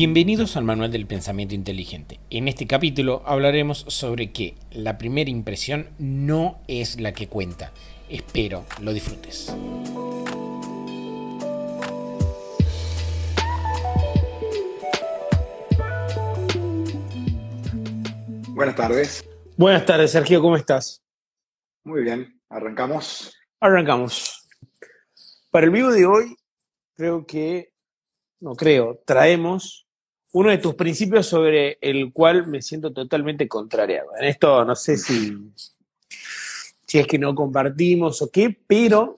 Bienvenidos al Manual del Pensamiento Inteligente. En este capítulo hablaremos sobre que la primera impresión no es la que cuenta. Espero lo disfrutes. Buenas tardes. Buenas tardes, Sergio, ¿cómo estás? Muy bien, arrancamos. Arrancamos. Para el vivo de hoy, creo que, no creo, traemos uno de tus principios sobre el cual me siento totalmente contrariado. En esto no sé si, si es que no compartimos o qué, pero...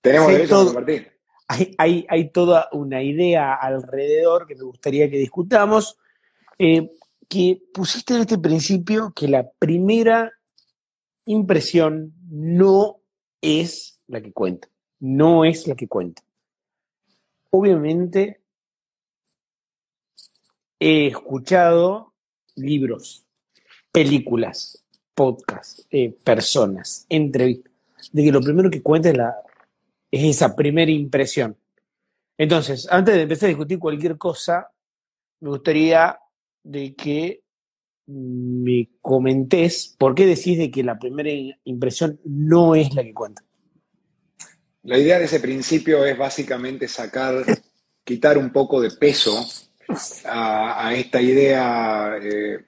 Tenemos derecho a compartir. Hay, hay, hay, toda una idea alrededor que me gustaría que discutamos. Eh, que pusiste en este principio que la primera impresión no es la que cuenta, no es la que cuenta. Obviamente he escuchado libros, películas, podcasts, eh, personas, entrevistas, de que lo primero que cuenta es, la, es esa primera impresión. Entonces, antes de empezar a discutir cualquier cosa, me gustaría de que me comentes por qué decís de que la primera impresión no es la que cuenta. La idea de ese principio es básicamente sacar, quitar un poco de peso a, esta idea, eh,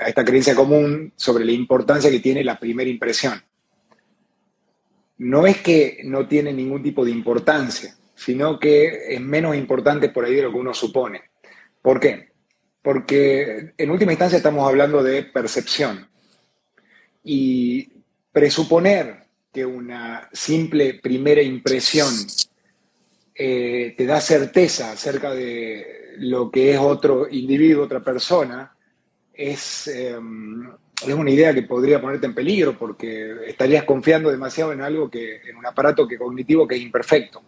a esta creencia común sobre la importancia que tiene la primera impresión. No es que no tiene ningún tipo de importancia, sino que es menos importante por ahí de lo que uno supone. ¿Por qué? porque en última instancia estamos hablando de percepción. Y presuponer que una simple primera impresión eh, te da certeza acerca de lo que es otro individuo, otra persona, es, em, es una idea que podría ponerte en peligro porque estarías confiando demasiado en algo que, en un aparato que cognitivo que es imperfecto.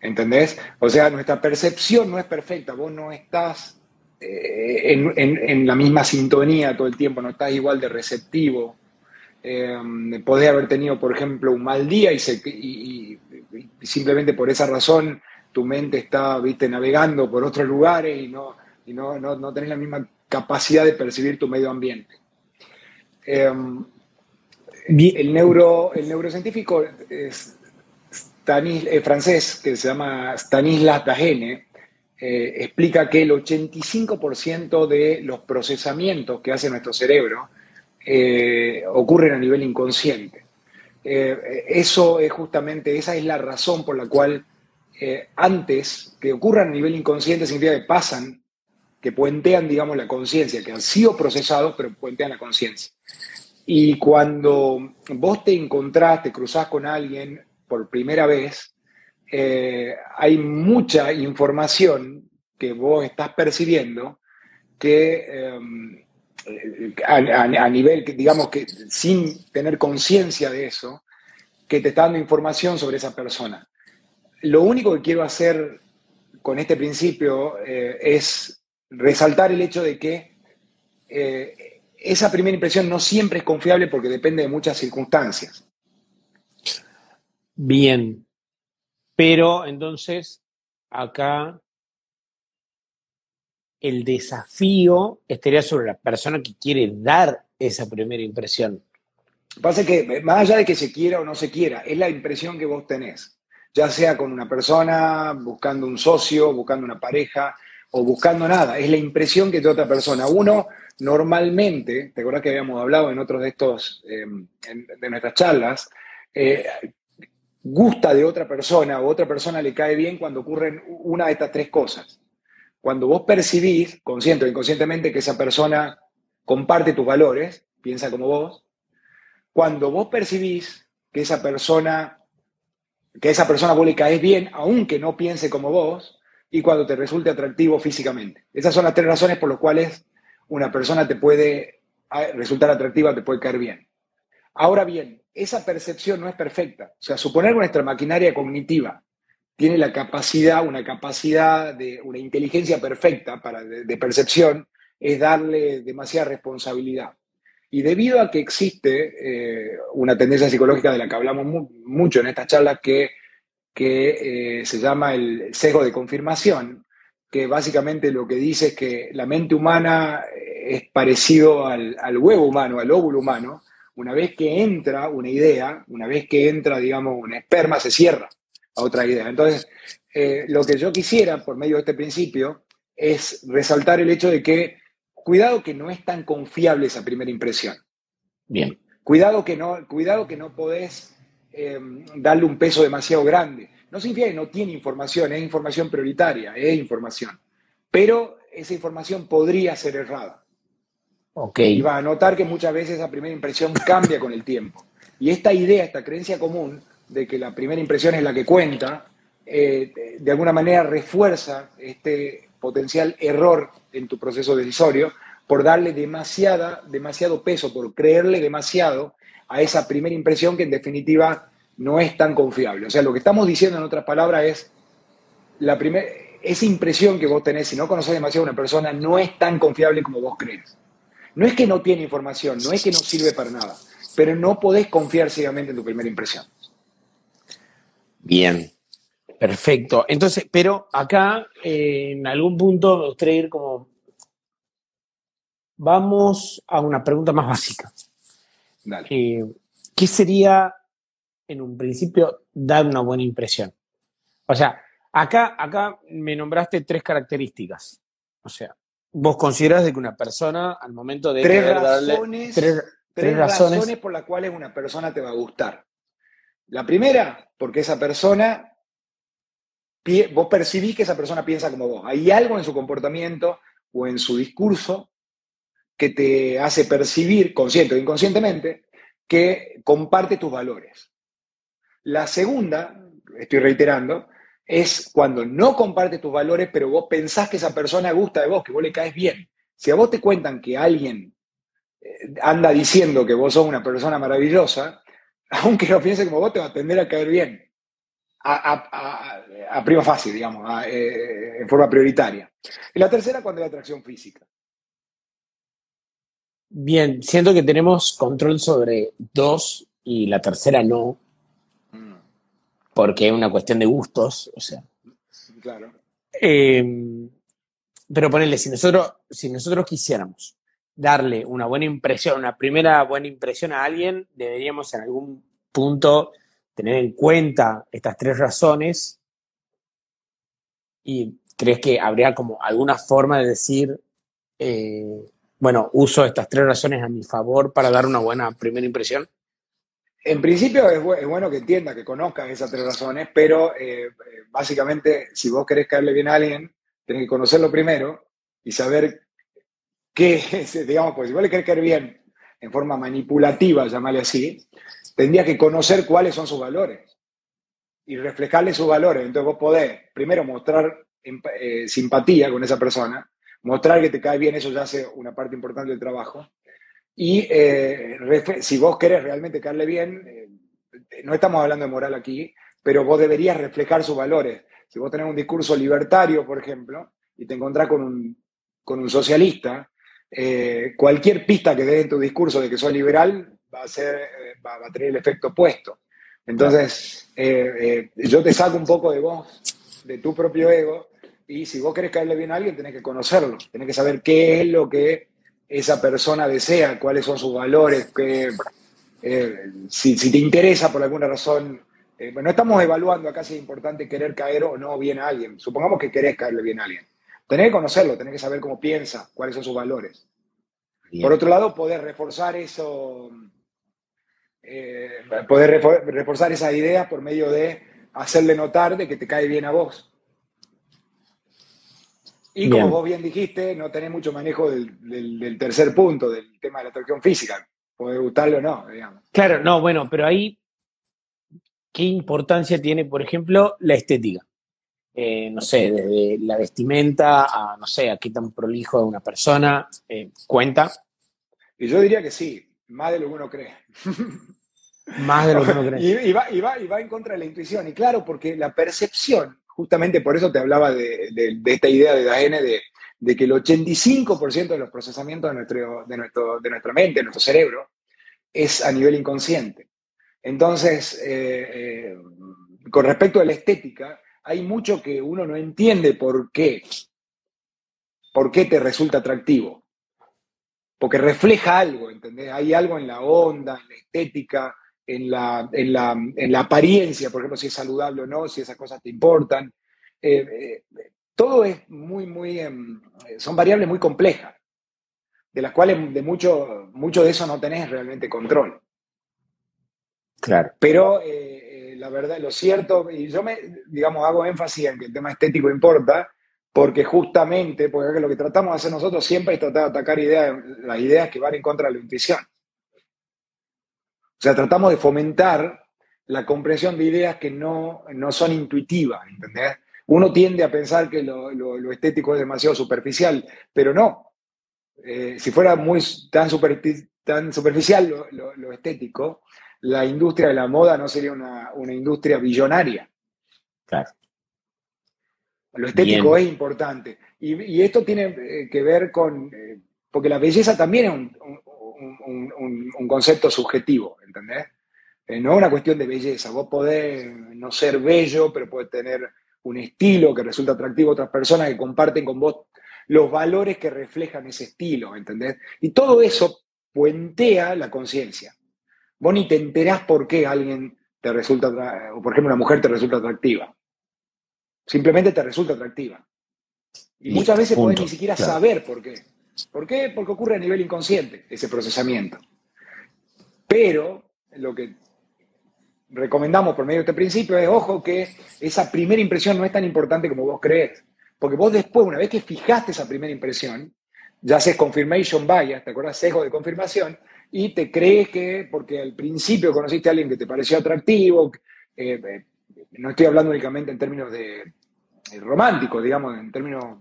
¿Entendés? O sea, nuestra percepción no es perfecta, vos no estás eh, en, la misma sintonía todo el tiempo, no estás igual de receptivo. Eh, podés haber tenido, por ejemplo, un mal día y, simplemente por esa razón tu mente está, viste, navegando por otros lugares y no, no, tenés la misma capacidad de percibir tu medio ambiente. Eh, el, neuro, el neurocientífico es, eh, francés que se llama Stanislas Dagene eh, explica que el 85% de los procesamientos que hace nuestro cerebro eh, ocurren a nivel inconsciente. Eso es justamente, esa es la razón por la cual antes que ocurran a nivel inconsciente significa que pasan, que puentean, digamos, la conciencia, que han sido procesados, pero puentean la conciencia. Y cuando vos te encontrás, te cruzás con alguien por primera vez, eh, hay mucha información que vos estás percibiendo que em, a, nivel, digamos que sin tener conciencia de eso, que te está dando información sobre esa persona. Lo único que quiero hacer con este principio eh, es resaltar el hecho de que eh, esa primera impresión no siempre es confiable porque depende de muchas circunstancias. Bien, pero entonces acá el desafío estaría sobre la persona que quiere dar esa primera impresión. Pasa que, más allá de que se quiera o no se quiera, es la impresión que vos tenés, ya sea con una persona, buscando un socio, buscando una pareja o buscando nada, es la impresión que te otra persona. Uno normalmente, te acuerdas que habíamos hablado en otros de estos, eh, de nuestras charlas, eh, gusta de otra persona o otra persona le cae bien cuando ocurren una de estas tres cosas. Cuando vos percibís, consciente o inconscientemente, que esa persona comparte tus valores, piensa como vos, cuando vos percibís que esa persona, que esa persona vos le caes bien, aunque no piense como vos, y cuando te resulte atractivo físicamente. Esas son las tres razones por las cuales una persona te puede resultar atractiva, te puede caer bien. Ahora bien, esa percepción no es perfecta. O sea, suponer que nuestra maquinaria cognitiva tiene la capacidad, una capacidad de una inteligencia perfecta para, de, percepción, es darle demasiada responsabilidad. Y debido a que existe eh, una tendencia psicológica de la que hablamos mucho en estas charlas que, que eh, se llama el sesgo de confirmación, que básicamente lo que dice es que la mente humana es parecido al, huevo humano, al óvulo humano. Una vez que entra una idea, una vez que entra, digamos, un esperma, se cierra a otra idea. Entonces, eh, lo que yo quisiera, por medio de este principio, es resaltar el hecho de que, cuidado que no es tan confiable esa primera impresión. Bien. Cuidado que no, cuidado que no podés eh, darle un peso demasiado grande. No significa que no tiene información, es información prioritaria, es información. Pero esa información podría ser errada. Okay. Y va a notar que muchas veces esa primera impresión cambia con el tiempo. Y esta idea, esta creencia común de que la primera impresión es la que cuenta, eh, de alguna manera refuerza este potencial error en tu proceso decisorio por darle demasiada, demasiado peso, por creerle demasiado a esa primera impresión que en definitiva no es tan confiable. O sea, lo que estamos diciendo en otras palabras es, la esa impresión que vos tenés si no conoces demasiado a una persona no es tan confiable como vos crees. No es que no tiene información, no es que no sirve para nada, pero no podés confiar ciegamente en tu primera impresión. Bien, perfecto. Entonces, pero acá eh, en algún punto me gustaría ir como... Vamos a una pregunta más básica. Dale. Eh, ¿Qué sería, en un principio, dar una buena impresión? O sea, acá, acá me nombraste tres características. O sea, vos considerás de que una persona al momento de tres razones, tres, razones, por las cuales una persona te va a gustar. La primera, porque esa persona, vos percibís que esa persona piensa como vos. Hay algo en su comportamiento o en su discurso que te hace percibir, consciente o inconscientemente, que comparte tus valores. La segunda, estoy reiterando, es cuando no comparte tus valores, pero vos pensás que esa persona gusta de vos, que vos le caes bien. Si a vos te cuentan que alguien eh, anda diciendo que vos sos una persona maravillosa, aunque no piense como vos, te va a tender a caer bien. A, prima fácil, digamos, eh, en forma prioritaria. Y la tercera, cuando hay atracción física. Bien, siento que tenemos control sobre dos y la tercera no porque es una cuestión de gustos, o sea. Claro. Em, pero ponele, si nosotros, si nosotros quisiéramos darle una buena impresión, una primera buena impresión a alguien, deberíamos en algún punto tener en cuenta estas tres razones y crees que habría como alguna forma de decir, eh, bueno, uso estas tres razones a mi favor para dar una buena primera impresión? En principio es, bueno que entienda, que conozca esas tres razones, pero eh, básicamente si vos querés caerle bien a alguien, tenés que conocerlo primero y saber qué es, digamos, pues si vos le querés caer bien en forma manipulativa, llamarle así, tendrías que conocer cuáles son sus valores y reflejarle sus valores. Entonces vos podés primero mostrar eh, simpatía con esa persona, mostrar que te cae bien, eso ya hace una parte importante del trabajo, y eh, si vos querés realmente caerle bien, eh, no estamos hablando de moral aquí, pero vos deberías reflejar sus valores. Si vos tenés un discurso libertario, por ejemplo, y te encontrás con un, con un socialista, eh, cualquier pista que des en tu discurso de que sos liberal va a, ser, va, a tener el efecto opuesto. Entonces, yo te saco un poco de vos, de tu propio ego, y si vos querés caerle bien a alguien, tenés que conocerlo, tenés que saber qué es lo que esa persona desea, cuáles son sus valores, que, eh, si, te interesa por alguna razón. Eh, bueno, estamos evaluando acá si es importante querer caer o no bien a alguien. Supongamos que querés caerle bien a alguien. Tenés que conocerlo, tenés que saber cómo piensa, cuáles son sus valores. Por otro lado, poder reforzar eso, eh, poder reforzar esa idea por medio de hacerle notar de que te cae bien a vos. Y como vos bien dijiste, no tenés mucho manejo del, tercer punto, del tema de la atracción física. Puede gustarle o no, digamos. Claro, no, bueno, pero ahí, ¿qué importancia tiene, por ejemplo, la estética? Eh, no sé, desde la vestimenta a, no sé, a qué tan prolijo de una persona, eh, ¿cuenta? Y yo diría que sí, más de lo que uno cree. Más de lo que uno cree. y, va, y, va, y va en contra de la intuición. Y claro, porque la percepción justamente por eso te hablaba de, esta idea de Daene de, de, que el 85% de los procesamientos de, nuestro, de, nuestro, de nuestra mente, de nuestro cerebro, es a nivel inconsciente. Entonces, eh, con respecto a la estética, hay mucho que uno no entiende por qué ¿Por qué te resulta atractivo? Porque refleja algo, ¿entendés? Hay algo en la onda, en la estética, en la, en la, apariencia, por ejemplo, si es saludable o no, si esas cosas te importan. Eh, eh, todo es muy, muy, em, son variables muy complejas, de las cuales de mucho, mucho de eso no tenés realmente control. Claro. Pero eh, la verdad, lo cierto, y yo me, digamos, hago énfasis en que el tema estético importa, porque justamente, porque lo que tratamos de hacer nosotros siempre es tratar de atacar ideas, las ideas que van en contra de la intuición. O sea, tratamos de fomentar la comprensión de ideas que no, no son intuitivas, ¿entendés? Uno tiende a pensar que lo, estético es demasiado superficial, pero no. Eh, si fuera muy tan, tan superficial lo, estético, la industria de la moda no sería una, industria billonaria. Claro. Lo estético es importante. Y, esto tiene eh, que ver con, eh, porque la belleza también es un, concepto subjetivo, ¿entendés? no es una cuestión de belleza. Vos podés no ser bello, pero podés tener un estilo que resulta atractivo a otras personas que comparten con vos los valores que reflejan ese estilo, ¿entendés? Y todo eso puentea la conciencia. Vos ni te enterás por qué alguien te resulta, o por ejemplo una mujer te resulta atractiva. Simplemente te resulta atractiva. Y, muchas veces podés ni siquiera saber por qué. ¿Por qué? Porque ocurre a nivel inconsciente ese procesamiento. Pero lo que recomendamos por medio de este principio es, ojo, que esa primera impresión no es tan importante como vos crees. Porque vos después, una vez que fijaste esa primera impresión, ya haces confirmation bias, ¿te acuerdas? Sesgo de confirmación, y te crees que porque al principio conociste a alguien que te pareció atractivo, eh, eh, no estoy hablando únicamente en términos de, eh, románticos, digamos, en términos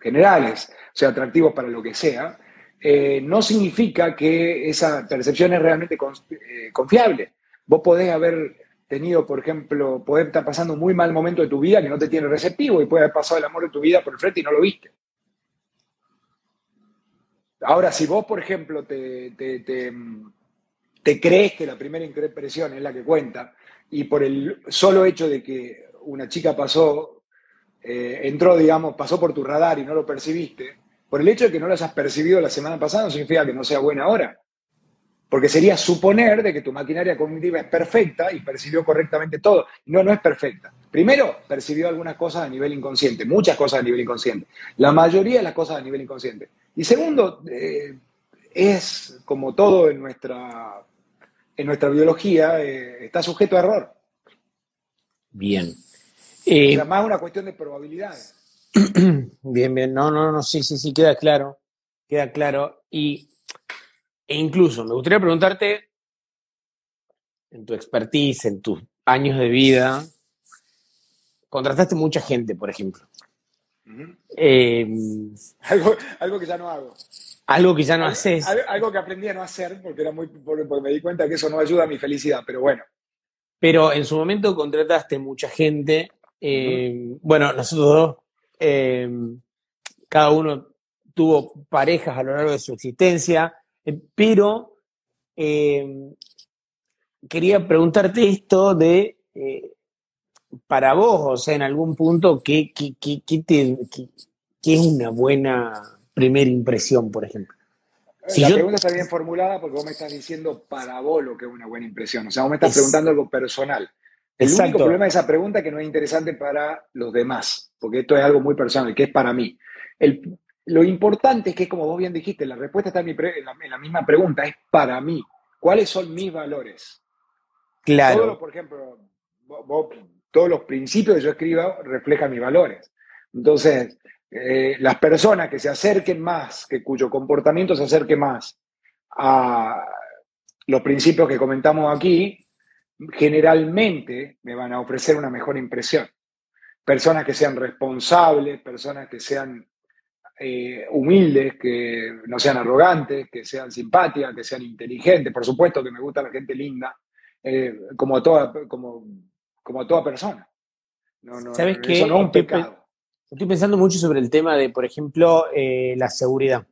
generales, o sea, atractivos para lo que sea, no significa que esa percepción es realmente confiable. Vos podés haber tenido, por ejemplo, poder estar pasando un muy mal momento de tu vida que no te tiene receptivo y puede haber pasado el amor de tu vida por el frente y no lo viste. Ahora, si vos, por ejemplo, te, crees que la primera impresión es la que cuenta y por el solo hecho de que una chica pasó, eh, entró, digamos, pasó por tu radar y no lo percibiste, por el hecho de que no lo hayas percibido la semana pasada no significa que no sea buena ahora. Porque sería suponer de que tu maquinaria cognitiva es perfecta y percibió correctamente todo. No, no es perfecta. Primero, percibió algunas cosas a nivel inconsciente, muchas cosas a nivel inconsciente. La mayoría de las cosas a nivel inconsciente. Y segundo, eh, es como todo en nuestra, en nuestra biología, eh, está sujeto a error. Bien. Eh, más una cuestión de probabilidades. Bien, bien. No, no, no, sí, sí, sí, queda claro. Queda claro. Y e incluso me gustaría preguntarte, en tu expertise, en tus años de vida, contrataste mucha gente, por ejemplo. Em, algo, que ya no hago. Algo que ya no haces. Algo, que aprendí a no hacer porque, era muy, porque, me di cuenta que eso no ayuda a mi felicidad, pero bueno. Pero en su momento contrataste mucha gente. Em, bueno, nosotros dos, em, cada uno tuvo parejas a lo largo de su existencia. Pero quería preguntarte esto de, eh, para vos, o sea, en algún punto, ¿qué, es una buena primera impresión, por ejemplo? la pregunta está bien formulada porque vos me estás diciendo para vos lo que es una buena impresión. O sea, vos me estás preguntando algo personal. El único problema de esa pregunta es que no es interesante para los demás, porque esto es algo muy personal, que es para mí. El, lo importante es que, como vos bien dijiste, la respuesta está en, la, misma pregunta, es para mí. ¿Cuáles son mis valores? Claro. por ejemplo, todos los principios que yo escribo reflejan mis valores. Entonces, eh, las personas que se acerquen más, que cuyo comportamiento se acerque más a los principios que comentamos aquí, generalmente me van a ofrecer una mejor impresión. Personas que sean responsables, personas que sean eh, humildes, que no sean arrogantes, que sean simpáticas, que sean inteligentes. Por supuesto que me gusta la gente linda, eh, como, a toda, como, como a toda persona. ¿Sabes qué? Estoy, pensando mucho sobre el tema de, por ejemplo, eh, la seguridad.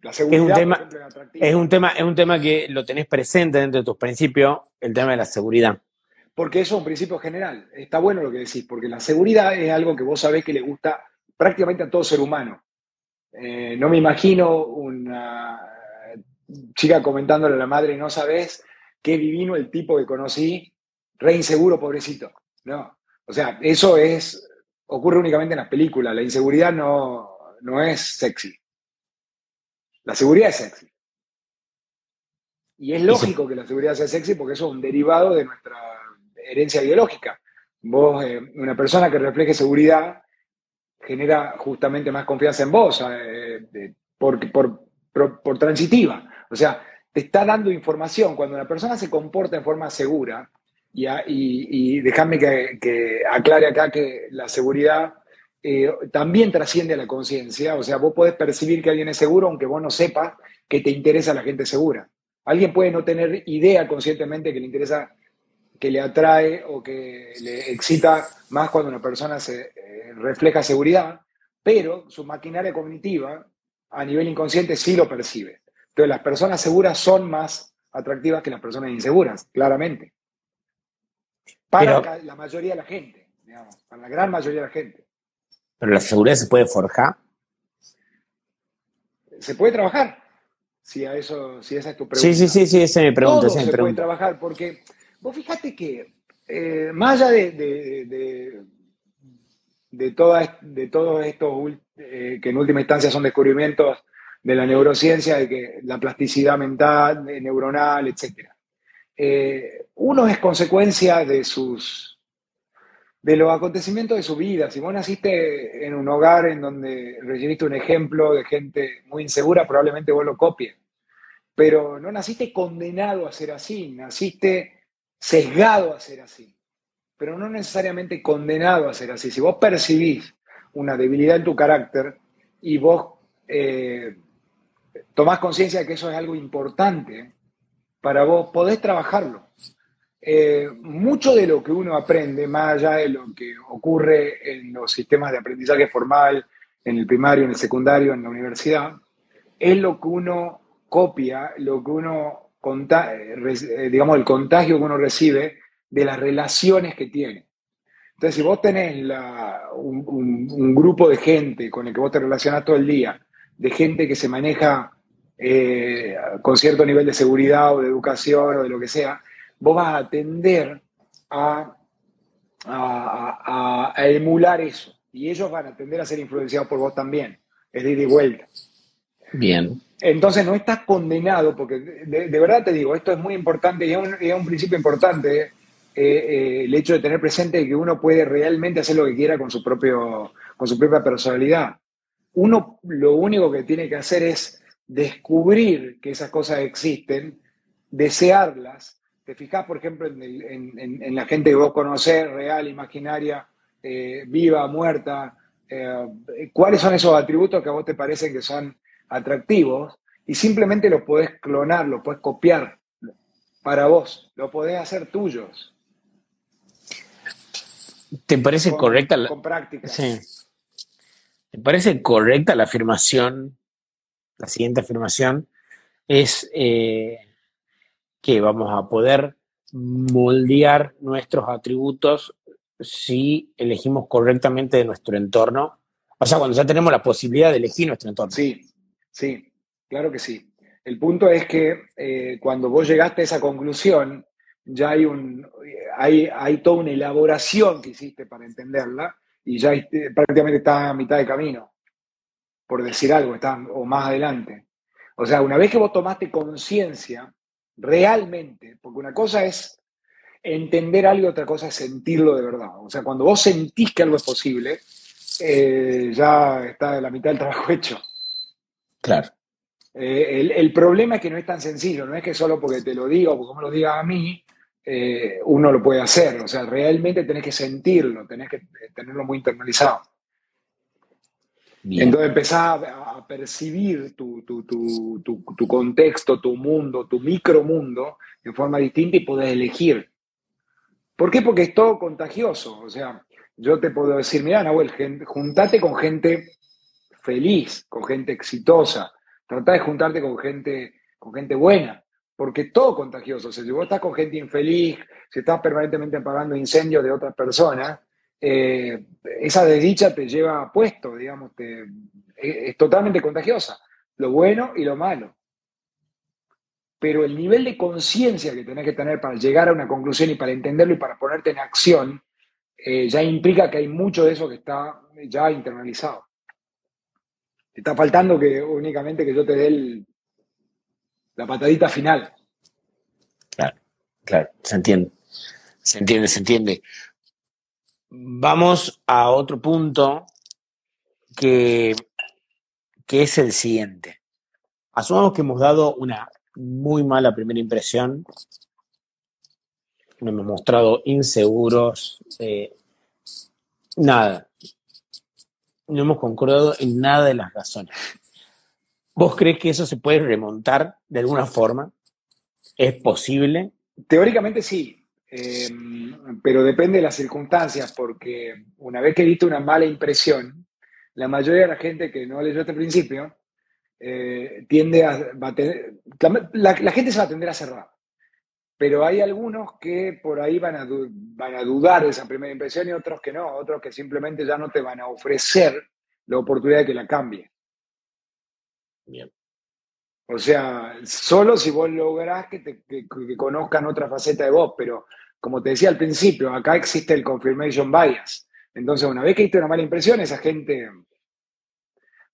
La seguridad es un, tema, es, un tema, es un tema que lo tenés presente dentro de tus principios, el tema de la seguridad. Porque eso es un principio general. Está bueno lo que decís, porque la seguridad es algo que vos sabés que le gusta prácticamente a todo ser humano. Eh, no me imagino una chica comentándole a la madre, no sabes qué divino el tipo que conocí, re inseguro, pobrecito. No, o sea, eso es, ocurre únicamente en las películas. La inseguridad no, no es sexy. La seguridad es sexy. Y es lógico que la seguridad sea sexy porque eso es un derivado de nuestra herencia biológica. Vos, eh, una persona que refleje seguridad, genera justamente más confianza en vos, eh, por, por, transitiva. O sea, te está dando información. Cuando una persona se comporta en forma segura, y, y, déjame que, aclare acá que la seguridad eh, también trasciende a la conciencia, o sea, vos podés percibir que alguien es seguro aunque vos no sepas que te interesa la gente segura. Alguien puede no tener idea conscientemente que le interesa, que le atrae o que le excita más cuando una persona se eh, refleja seguridad, pero su maquinaria cognitiva a nivel inconsciente sí lo percibe. Entonces las personas seguras son más atractivas que las personas inseguras, claramente. Para la mayoría de la gente, digamos, para la gran mayoría de la gente. Pero la seguridad se puede forjar. Se puede trabajar. Si, a eso, si esa es tu pregunta. Sí, sí, sí, sí esa es mi pregunta. se puede trabajar porque vos fíjate que eh, más allá de, de, de, todos estos eh, que en última instancia son descubrimientos de la neurociencia, de que la plasticidad mental, neuronal, etc. Eh, uno es consecuencia de sus de los acontecimientos de su vida. Si vos naciste en un hogar en donde recibiste un ejemplo de gente muy insegura, probablemente vos lo copies. Pero no naciste condenado a ser así, naciste sesgado a ser así, pero no necesariamente condenado a ser así. Si vos percibís una debilidad en tu carácter y vos eh, tomás conciencia de que eso es algo importante para vos, podés trabajarlo. Eh, mucho de lo que uno aprende, más allá de lo que ocurre en los sistemas de aprendizaje formal, en el primario, en el secundario, en la universidad, es lo que uno copia, lo que uno, eh, digamos, el contagio que uno recibe de las relaciones que tiene. Entonces, si vos tenés un, grupo de gente con el que vos te relacionás todo el día, de gente que se maneja eh, con cierto nivel de seguridad o de educación o de lo que sea, vos vas a tender a, a, emular eso. Y ellos van a tender a ser influenciados por vos también. Es de ida y vuelta. Bien. Entonces no estás condenado, porque de, verdad te digo, esto es muy importante y es un, principio importante, eh, eh, el hecho de tener presente que uno puede realmente hacer lo que quiera con su, propio, con su propia personalidad. Uno lo único que tiene que hacer es descubrir que esas cosas existen, desearlas te fijas, por ejemplo, en, la gente que vos conocés, real, imaginaria, eh, viva, muerta, eh, cuáles son esos atributos que a vos te parecen que son atractivos y simplemente los podés clonar, los podés copiar para vos, lo podés hacer tuyos. ¿Te parece correcta la, con práctica? Sí. ¿Te parece correcta la afirmación? La siguiente afirmación es eh, que vamos a poder moldear nuestros atributos si elegimos correctamente de nuestro entorno. O sea, cuando ya tenemos la posibilidad de elegir nuestro entorno. Sí, sí, claro que sí. El punto es que eh, cuando vos llegaste a esa conclusión, ya hay, un, hay, hay toda una elaboración que hiciste para entenderla y ya prácticamente está a mitad de camino, por decir algo, está, o más adelante. O sea, una vez que vos tomaste conciencia realmente, porque una cosa es entender algo, otra cosa es sentirlo de verdad. O sea, cuando vos sentís que algo es posible, eh, ya está la mitad del trabajo hecho. Claro. Eh, el, problema es que no es tan sencillo, no es que solo porque te lo digo o porque me lo diga a mí, eh, uno lo puede hacer. O sea, realmente tenés que sentirlo, tenés que tenerlo muy internalizado. Entonces empezás a, percibir tu, contexto, tu mundo, tu micromundo de forma distinta y podés elegir. ¿Por qué? Porque es todo contagioso. O sea, yo te puedo decir, mira, Nahuel, juntate con gente feliz, con gente exitosa. Trata de juntarte con gente, con gente buena, porque todo contagioso. O sea, si vos estás con gente infeliz, si estás permanentemente apagando incendios de otras personas, eh, esa desdicha te lleva puesto, digamos, es totalmente contagiosa, lo bueno y lo malo. Pero el nivel de conciencia que tenés que tener para llegar a una conclusión y para entenderlo y para ponerte en acción, eh, ya implica que hay mucho de eso que está ya internalizado. Te está faltando que únicamente que yo te dé la patadita final. Claro, claro, se entiende. Se entiende, se entiende. Vamos a otro punto que, que es el siguiente. Asumamos que hemos dado una muy mala primera impresión. Nos hemos mostrado inseguros. Eh, nada. No hemos concordado en nada de las razones. ¿Vos crees que eso se puede remontar de alguna forma? ¿Es posible? Teóricamente sí. Eh, pero depende de las circunstancias, porque una vez que viste una mala impresión, la mayoría de la gente que no leyó el principio eh, tiende a, la, gente se va a tender a cerrar. Pero hay algunos que por ahí van a, van a dudar de esa primera impresión y otros que no, otros que simplemente ya no te van a ofrecer la oportunidad de que la cambie. Bien. O sea, solo si vos lográs que, te, que, conozcan otra faceta de vos, pero como te decía al principio, acá existe el confirmation bias. Entonces, una vez que hiciste una mala impresión, esa gente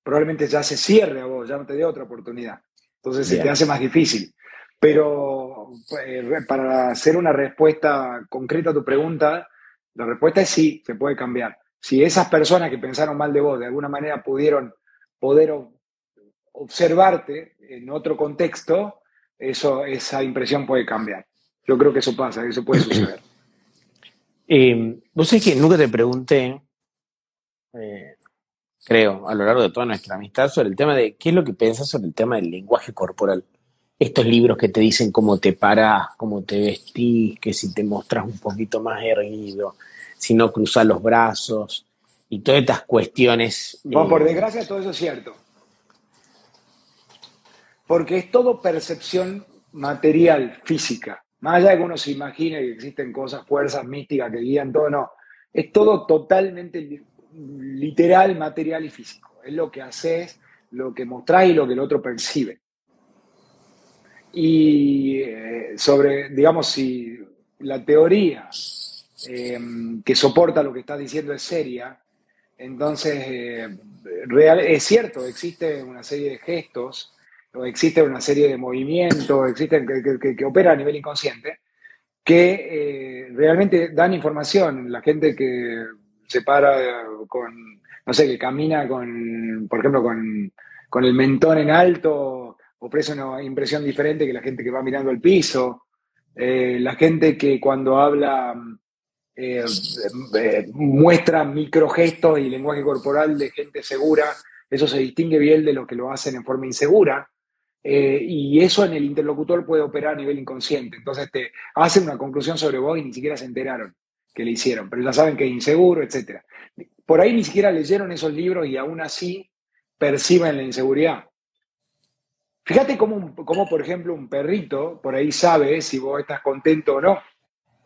probablemente ya se cierre a vos, ya no te dé otra oportunidad. Entonces se te hace más difícil. Pero eh, para hacer una respuesta concreta a tu pregunta, la respuesta es sí, se puede cambiar. Si esas personas que pensaron mal de vos de alguna manera pudieron poder observarte en otro contexto, eso, esa impresión puede cambiar. Yo creo que eso pasa, eso puede suceder. Eh, vos sabés que nunca te pregunté, eh, creo, a lo largo de toda nuestra amistad, sobre el tema de qué es lo que piensas sobre el tema del lenguaje corporal. Estos libros que te dicen cómo te paras, cómo te vestís, que si te mostras un poquito más erguido, si no cruzas los brazos y todas estas cuestiones. Bueno, por desgracia todo eso es cierto porque es todo percepción material, física. Más allá de que uno se imagine que existen cosas, fuerzas místicas que guían todo, no. Es todo totalmente literal, material y físico. Es lo que haces, lo que mostrás y lo que el otro percibe. Y eh, sobre, digamos, si la teoría eh, que soporta lo que estás diciendo es seria, entonces eh, real, es cierto, existe una serie de gestos existe una serie de movimientos, existen que, que, operan a nivel inconsciente, que eh, realmente dan información. La gente que se para con, no sé, que camina con, por ejemplo, con, con el mentón en alto, ofrece una impresión diferente que la gente que va mirando el piso. Eh, la gente que cuando habla eh, muestra microgestos y lenguaje corporal de gente segura, eso se distingue bien de lo que lo hacen en forma insegura. Eh, y eso en el interlocutor puede operar a nivel inconsciente. Entonces te hacen una conclusión sobre vos y ni siquiera se enteraron que le hicieron, pero ya saben que es inseguro, etc. Por ahí ni siquiera leyeron esos libros y aún así perciben la inseguridad. Fíjate cómo, cómo, por ejemplo, un perrito por ahí sabe si vos estás contento o no.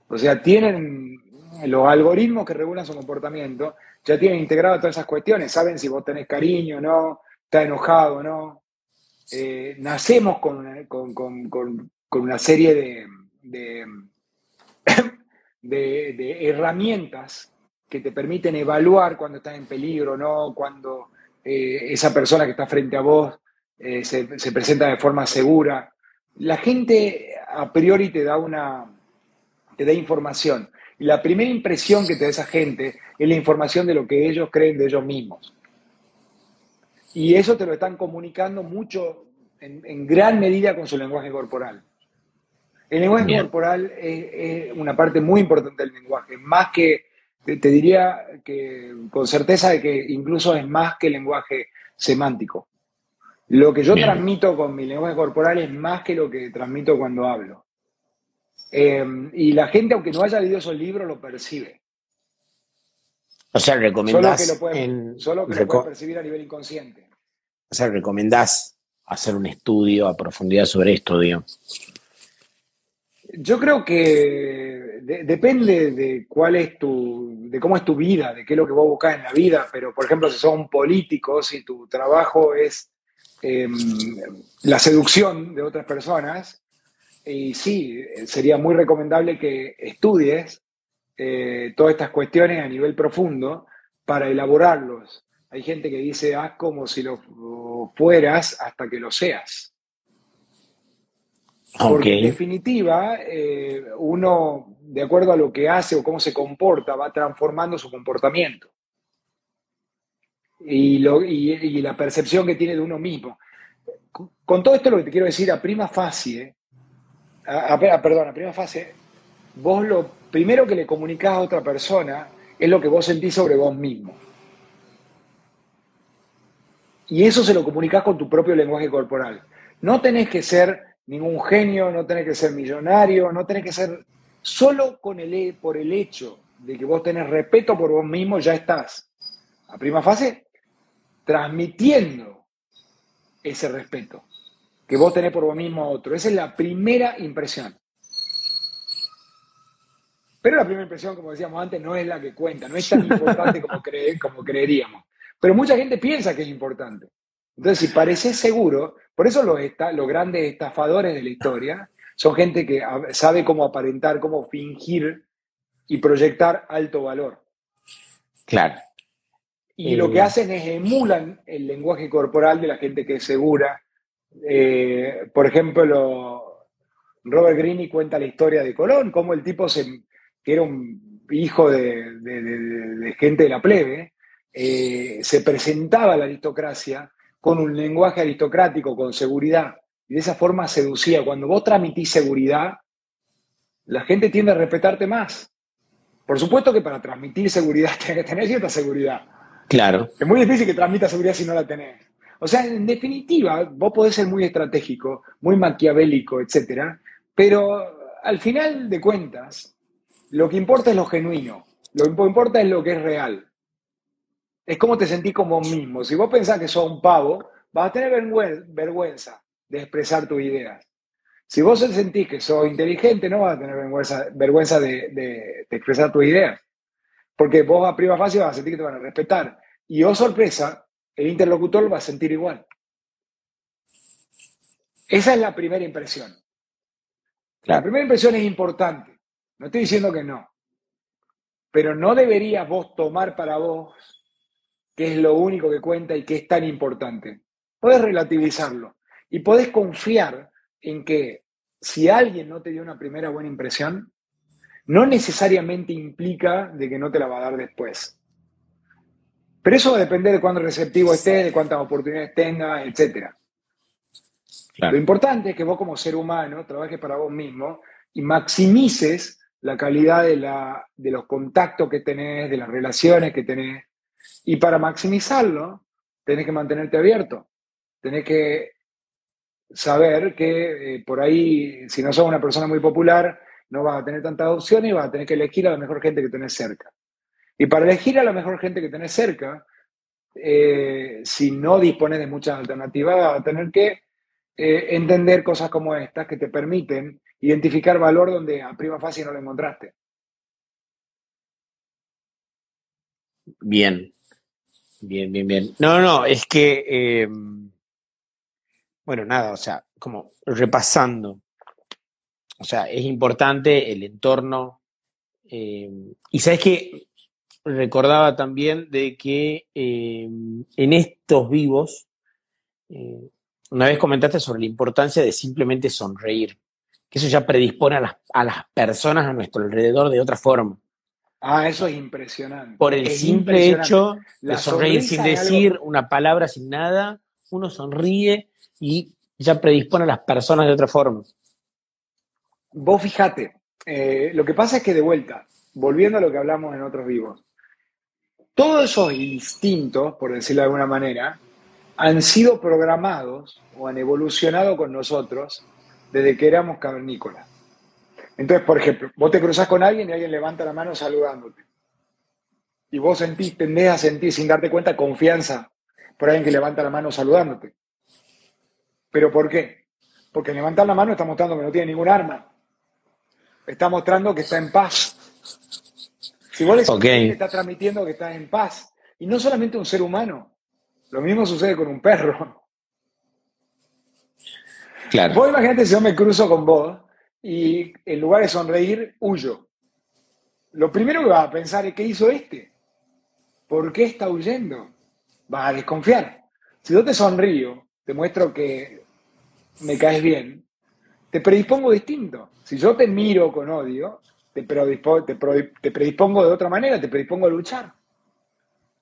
O sea, tienen los algoritmos que regulan su comportamiento, ya tienen integrado todas esas cuestiones, saben si vos tenés cariño o no, está enojado o no, eh, nacemos con una, serie de, de, herramientas que te permiten evaluar cuando estás en peligro, ¿no? cuando eh, esa persona que está frente a vos eh, se, presenta de forma segura. La gente a priori te da una te da información. La primera impresión que te da esa gente es la información de lo que ellos creen de ellos mismos. Y eso te lo están comunicando mucho, en, gran medida, con su lenguaje corporal. El lenguaje corporal es, una parte muy importante del lenguaje, más que, te, diría que con certeza de que incluso es más que el lenguaje semántico. Lo que yo transmito con mi lenguaje corporal es más que lo que transmito cuando hablo. Em, y la gente, aunque no haya leído esos libros, lo percibe. O sea, recomendás. Solo que lo puede, solo que lo puede percibir a nivel inconsciente. O sea, recomendás hacer un estudio a profundidad sobre esto, digamos. Yo creo que depende de cuál es tu, de cómo es tu vida, de qué es lo que vos buscas en la vida, pero por ejemplo, si sos un político, si tu trabajo es em, la seducción de otras personas, y sí, sería muy recomendable que estudies eh, todas estas cuestiones a nivel profundo para elaborarlos. Hay gente que dice, haz como si lo fueras hasta que lo seas. Porque en definitiva, eh, uno, de acuerdo a lo que hace o cómo se comporta, va transformando su comportamiento. Y, lo, y, la percepción que tiene de uno mismo. Con todo esto lo que te quiero decir, a prima facie, a, perdón, a prima fase, vos lo primero que le comunicás a otra persona es lo que vos sentís sobre vos mismo. Y eso se lo comunicas con tu propio lenguaje corporal. No tenés que ser ningún genio, no tenés que ser millonario, no tenés que ser... Solo con el, por el hecho de que vos tenés respeto por vos mismo, ya estás, a prima fase, transmitiendo ese respeto que vos tenés por vos mismo a otro. Esa es la primera impresión. Pero la primera impresión, como decíamos antes, no es la que cuenta, no es tan importante como, como creeríamos. Pero mucha gente piensa que es importante. Entonces, si pareces seguro, por eso los, los grandes estafadores de la historia son gente que sabe cómo aparentar, cómo fingir y proyectar alto valor. Claro. Y lo que eh. hacen es emulan el lenguaje corporal de la gente que es segura. Eh, por ejemplo, Robert Greene cuenta la historia de Colón, cómo el tipo se, que era un hijo de gente de la plebe, eh, se presentaba a la aristocracia con un lenguaje aristocrático, con seguridad, y de esa forma seducía. Cuando vos transmitís seguridad, la gente tiende a respetarte más. Por supuesto que para transmitir seguridad tenés que tener cierta seguridad. Claro. Es muy difícil que transmita seguridad si no la tenés. O sea, en definitiva, vos podés ser muy estratégico, muy maquiavélico, etcétera, pero al final de cuentas, lo que importa es lo genuino, lo que importa es lo que es real es cómo te sentís como mismo. Si vos pensás que sos un pavo, vas a tener vergüenza de expresar tus ideas. Si vos sentís que sos inteligente, no vas a tener vergüenza, de, expresar tus ideas. Porque vos a prima fácil vas a sentir que te van a respetar. Y oh sorpresa, el interlocutor lo va a sentir igual. Esa es la primera impresión. La primera impresión es importante. No estoy diciendo que no. Pero no deberías vos tomar para vos que es lo único que cuenta y que es tan importante. Puedes relativizarlo y puedes confiar en que si alguien no te dio una primera buena impresión, no necesariamente implica de que no te la va a dar después. Pero eso va a depender de cuán receptivo estés, de cuántas oportunidades tengas, etc. Lo importante es que vos como ser humano trabajes para vos mismo y maximices la calidad de, la, de los contactos que tenés, de las relaciones que tenés, y para maximizarlo, tenés que mantenerte abierto. Tenés que saber que eh, por ahí, si no sos una persona muy popular, no vas a tener tantas opciones y vas a tener que elegir a la mejor gente que tenés cerca. Y para elegir a la mejor gente que tenés cerca, eh, si no dispones de muchas alternativas, vas a tener que eh, entender cosas como estas que te permiten identificar valor donde a prima fácil no lo encontraste. Bien, bien, bien, bien. No, no, es que, em, bueno, nada, o sea, como repasando, o sea, es importante el entorno. Em, y sabes que recordaba también de que em, en estos vivos, eh, una vez comentaste sobre la importancia de simplemente sonreír, que eso ya predispone a las, a las personas a nuestro alrededor de otra forma. Ah, eso es impresionante. Por el simple hecho de sonreír sin decir una palabra, sin nada, uno sonríe y ya predispone a las personas de otra forma. Vos fijate, eh, lo que pasa es que de vuelta, volviendo a lo que hablamos en otros vivos, todos esos instintos, por decirlo de alguna manera, han sido programados o han evolucionado con nosotros desde que éramos cavernícolas. Entonces, por ejemplo, vos te cruzas con alguien y alguien levanta la mano saludándote. Y vos sentís, tendés a sentir sin darte cuenta confianza por alguien que levanta la mano saludándote. ¿Pero por qué? Porque levantar la mano está mostrando que no tiene ningún arma. está mostrando que está en paz. Si vos le okay. está transmitiendo que está en paz. Y no solamente un ser humano. Lo mismo sucede con un perro. Claro. Vos imagínate si yo me cruzo con vos y en lugar de sonreír, huyo. Lo primero que vas a pensar es, ¿qué hizo este? ¿Por qué está huyendo? Vas a desconfiar. Si yo te sonrío, te muestro que me caes bien, te predispongo distinto. Si yo te miro con odio, te, predispongo, te, predispongo de otra manera, te predispongo a luchar.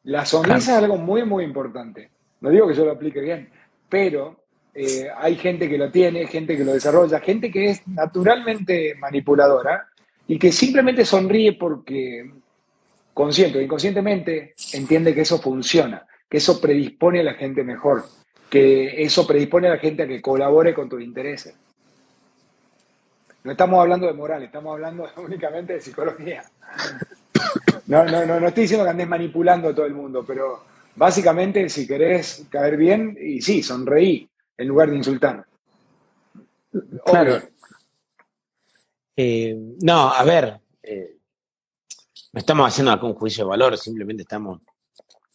La sonrisa es algo muy, muy importante. No digo que yo lo aplique bien, pero eh, hay gente que lo tiene, gente que lo desarrolla, gente que es naturalmente manipuladora y que simplemente sonríe porque consciente o inconscientemente entiende que eso funciona, que eso predispone a la gente mejor, que eso predispone a la gente a que colabore con tus intereses. No estamos hablando de moral, estamos hablando únicamente de psicología. No, no, no, no estoy diciendo que andes manipulando a todo el mundo, pero básicamente si querés caer bien, y sí, sonreí en lugar de insultar. Claro. Eh, no, a ver, eh, no estamos haciendo algún juicio de valor, simplemente estamos,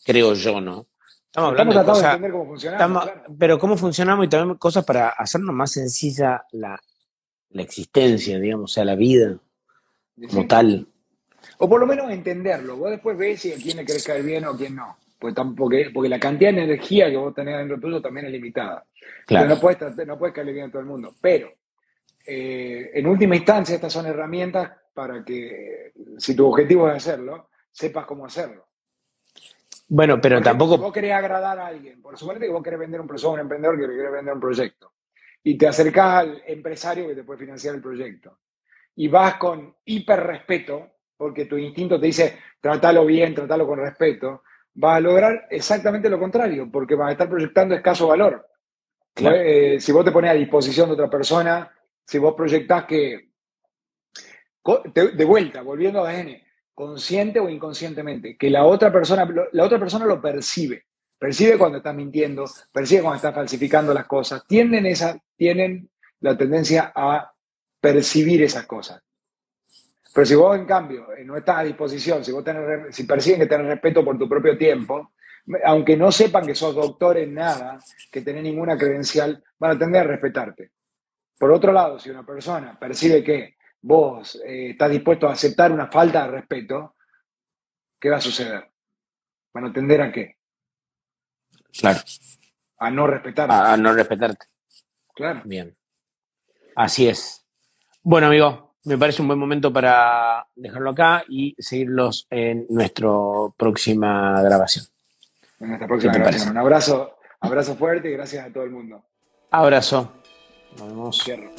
creo yo, ¿no? Estamos hablando de, cosas, entender cómo funcionamos. Pero cómo funcionamos y también cosas para hacernos más sencilla la, la existencia, digamos, o sea, la vida como tal. O por lo menos entenderlo. Vos después ves si a quién le querés caer bien o a quién no. Pues porque, porque la cantidad de energía que vos tenés dentro tuyo también es limitada. Claro. no puedes, no puedes caerle bien a todo el mundo. Pero, eh, en última instancia, estas son herramientas para que, si tu objetivo es hacerlo, sepas cómo hacerlo. Bueno, pero tampoco. Si vos querés agradar a alguien, por supuesto que vos querés vender un proyecto, un emprendedor que quiere vender un proyecto y te acercas al empresario que te puede financiar el proyecto. Y vas con hiper respeto, porque tu instinto te dice, trátalo bien, trátalo con respeto, vas a lograr exactamente lo contrario, porque vas a estar proyectando escaso valor. Eh, si vos te pones a disposición de otra persona, si vos proyectás que, de vuelta, volviendo a ADN, consciente o inconscientemente, que la otra persona, la otra persona lo percibe percibe cuando estás mintiendo, percibe cuando estás falsificando las cosas, tienen, esa, tienen la tendencia a percibir esas cosas. Pero si vos, en cambio, eh, no estás a disposición, si, vos tenés, si perciben que tenés respeto por tu propio tiempo, aunque no sepan que sos doctor en nada, que tenés ninguna credencial, van a tender a respetarte. Por otro lado, si una persona percibe que vos eh, estás dispuesto a aceptar una falta de respeto, ¿qué va a suceder? Van a tender a qué? Claro. A no respetarte. A, no respetarte. Claro. Bien. Así es. Bueno, amigo, me parece un buen momento para dejarlo acá y seguirlos en nuestra próxima grabación. En nuestra próxima grabación. Un abrazo, abrazo fuerte y gracias a todo el mundo. Abrazo. Nos vemos. Cierro.